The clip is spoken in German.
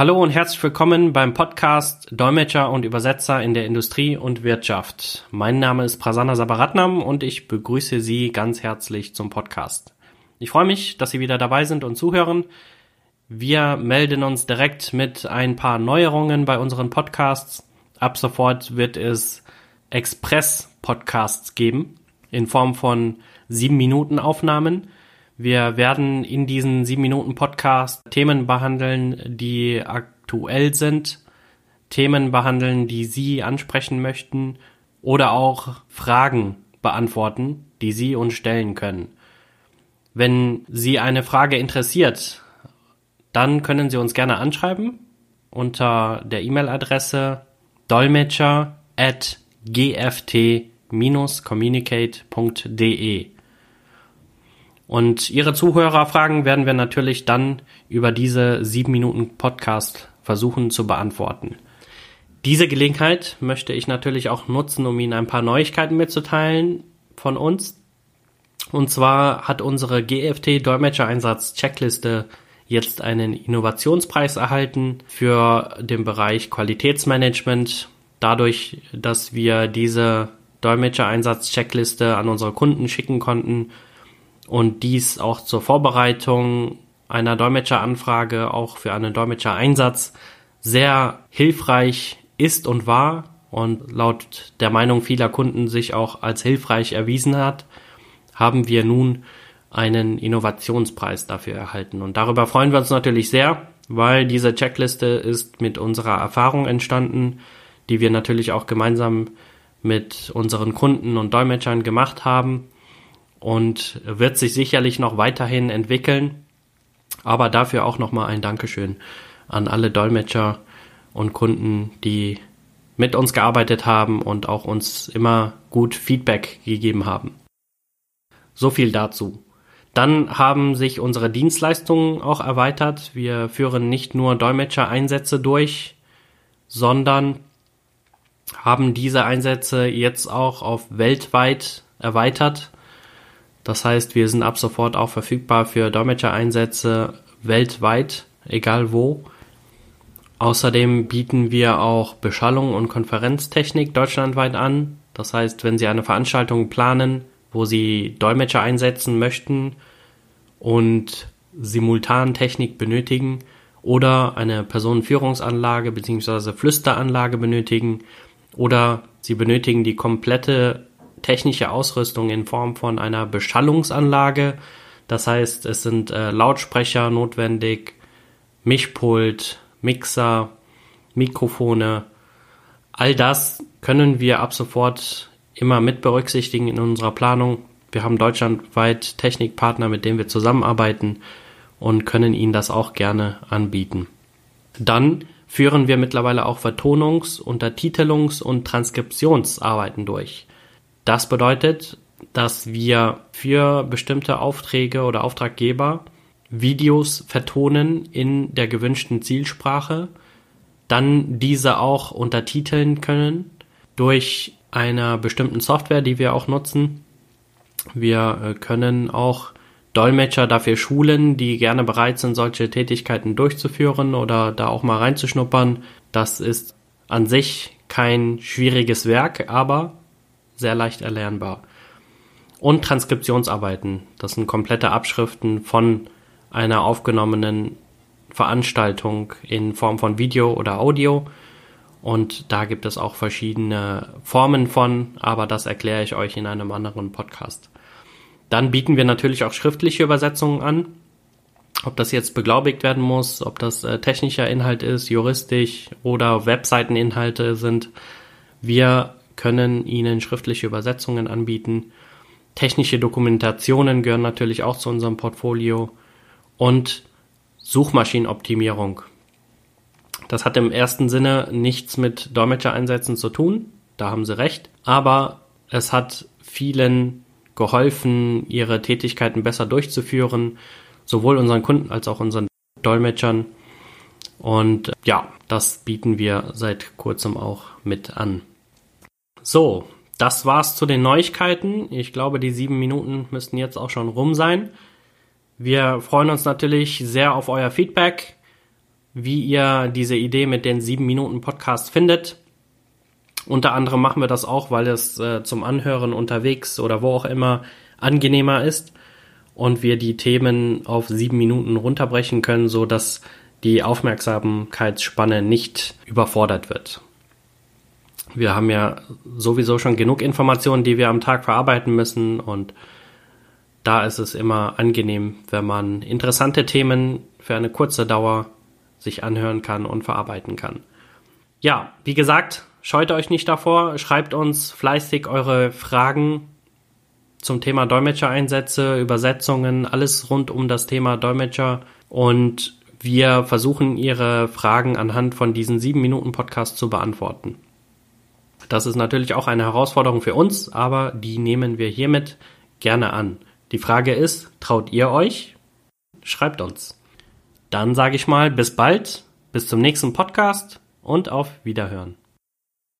Hallo und herzlich willkommen beim Podcast Dolmetscher und Übersetzer in der Industrie und Wirtschaft. Mein Name ist Prasanna Sabaratnam und ich begrüße Sie ganz herzlich zum Podcast. Ich freue mich, dass Sie wieder dabei sind und zuhören. Wir melden uns direkt mit ein paar Neuerungen bei unseren Podcasts. Ab sofort wird es Express-Podcasts geben in Form von sieben Minuten Aufnahmen wir werden in diesen sieben Minuten Podcast Themen behandeln, die aktuell sind, Themen behandeln, die Sie ansprechen möchten oder auch Fragen beantworten, die Sie uns stellen können. Wenn Sie eine Frage interessiert, dann können Sie uns gerne anschreiben unter der E-Mail-Adresse dolmetscher at gft-communicate.de. Und Ihre Zuhörerfragen werden wir natürlich dann über diese sieben Minuten Podcast versuchen zu beantworten. Diese Gelegenheit möchte ich natürlich auch nutzen, um Ihnen ein paar Neuigkeiten mitzuteilen von uns. Und zwar hat unsere GFT Dolmetschereinsatz Checkliste jetzt einen Innovationspreis erhalten für den Bereich Qualitätsmanagement. Dadurch, dass wir diese Dolmetschereinsatz Checkliste an unsere Kunden schicken konnten, und dies auch zur Vorbereitung einer Dolmetscheranfrage, auch für einen Dolmetschereinsatz sehr hilfreich ist und war und laut der Meinung vieler Kunden sich auch als hilfreich erwiesen hat, haben wir nun einen Innovationspreis dafür erhalten. Und darüber freuen wir uns natürlich sehr, weil diese Checkliste ist mit unserer Erfahrung entstanden, die wir natürlich auch gemeinsam mit unseren Kunden und Dolmetschern gemacht haben und wird sich sicherlich noch weiterhin entwickeln. Aber dafür auch nochmal ein Dankeschön an alle Dolmetscher und Kunden, die mit uns gearbeitet haben und auch uns immer gut Feedback gegeben haben. So viel dazu. Dann haben sich unsere Dienstleistungen auch erweitert. Wir führen nicht nur Dolmetscher-Einsätze durch, sondern haben diese Einsätze jetzt auch auf weltweit erweitert das heißt, wir sind ab sofort auch verfügbar für Dolmetschereinsätze weltweit, egal wo. Außerdem bieten wir auch Beschallung und Konferenztechnik deutschlandweit an. Das heißt, wenn Sie eine Veranstaltung planen, wo Sie Dolmetscher einsetzen möchten und Simultantechnik benötigen oder eine Personenführungsanlage bzw. Flüsteranlage benötigen oder Sie benötigen die komplette technische Ausrüstung in Form von einer Beschallungsanlage. Das heißt, es sind äh, Lautsprecher notwendig, Mischpult, Mixer, Mikrofone. All das können wir ab sofort immer mit berücksichtigen in unserer Planung. Wir haben deutschlandweit Technikpartner, mit denen wir zusammenarbeiten und können Ihnen das auch gerne anbieten. Dann führen wir mittlerweile auch Vertonungs-, Untertitelungs- und Transkriptionsarbeiten durch. Das bedeutet, dass wir für bestimmte Aufträge oder Auftraggeber Videos vertonen in der gewünschten Zielsprache, dann diese auch untertiteln können durch einer bestimmten Software, die wir auch nutzen. Wir äh, können auch Dolmetscher dafür schulen, die gerne bereit sind, solche Tätigkeiten durchzuführen oder da auch mal reinzuschnuppern. Das ist an sich kein schwieriges Werk, aber sehr leicht erlernbar. Und Transkriptionsarbeiten, das sind komplette Abschriften von einer aufgenommenen Veranstaltung in Form von Video oder Audio. Und da gibt es auch verschiedene Formen von, aber das erkläre ich euch in einem anderen Podcast. Dann bieten wir natürlich auch schriftliche Übersetzungen an. Ob das jetzt beglaubigt werden muss, ob das äh, technischer Inhalt ist, juristisch oder Webseiteninhalte sind. Wir können Ihnen schriftliche Übersetzungen anbieten. Technische Dokumentationen gehören natürlich auch zu unserem Portfolio und Suchmaschinenoptimierung. Das hat im ersten Sinne nichts mit Dolmetschereinsätzen zu tun, da haben Sie recht, aber es hat vielen geholfen, ihre Tätigkeiten besser durchzuführen, sowohl unseren Kunden als auch unseren Dolmetschern. Und ja, das bieten wir seit kurzem auch mit an. So, das war's zu den Neuigkeiten. Ich glaube, die sieben Minuten müssten jetzt auch schon rum sein. Wir freuen uns natürlich sehr auf euer Feedback. wie ihr diese Idee mit den sieben Minuten Podcast findet. Unter anderem machen wir das auch, weil es äh, zum Anhören unterwegs oder wo auch immer angenehmer ist und wir die Themen auf sieben Minuten runterbrechen können, so dass die Aufmerksamkeitsspanne nicht überfordert wird. Wir haben ja sowieso schon genug Informationen, die wir am Tag verarbeiten müssen und da ist es immer angenehm, wenn man interessante Themen für eine kurze Dauer sich anhören kann und verarbeiten kann. Ja, wie gesagt, scheut euch nicht davor, schreibt uns fleißig eure Fragen zum Thema Dolmetschereinsätze, Übersetzungen, alles rund um das Thema Dolmetscher und wir versuchen Ihre Fragen anhand von diesen sieben Minuten Podcast zu beantworten. Das ist natürlich auch eine Herausforderung für uns, aber die nehmen wir hiermit gerne an. Die Frage ist, traut ihr euch? Schreibt uns. Dann sage ich mal bis bald, bis zum nächsten Podcast und auf Wiederhören.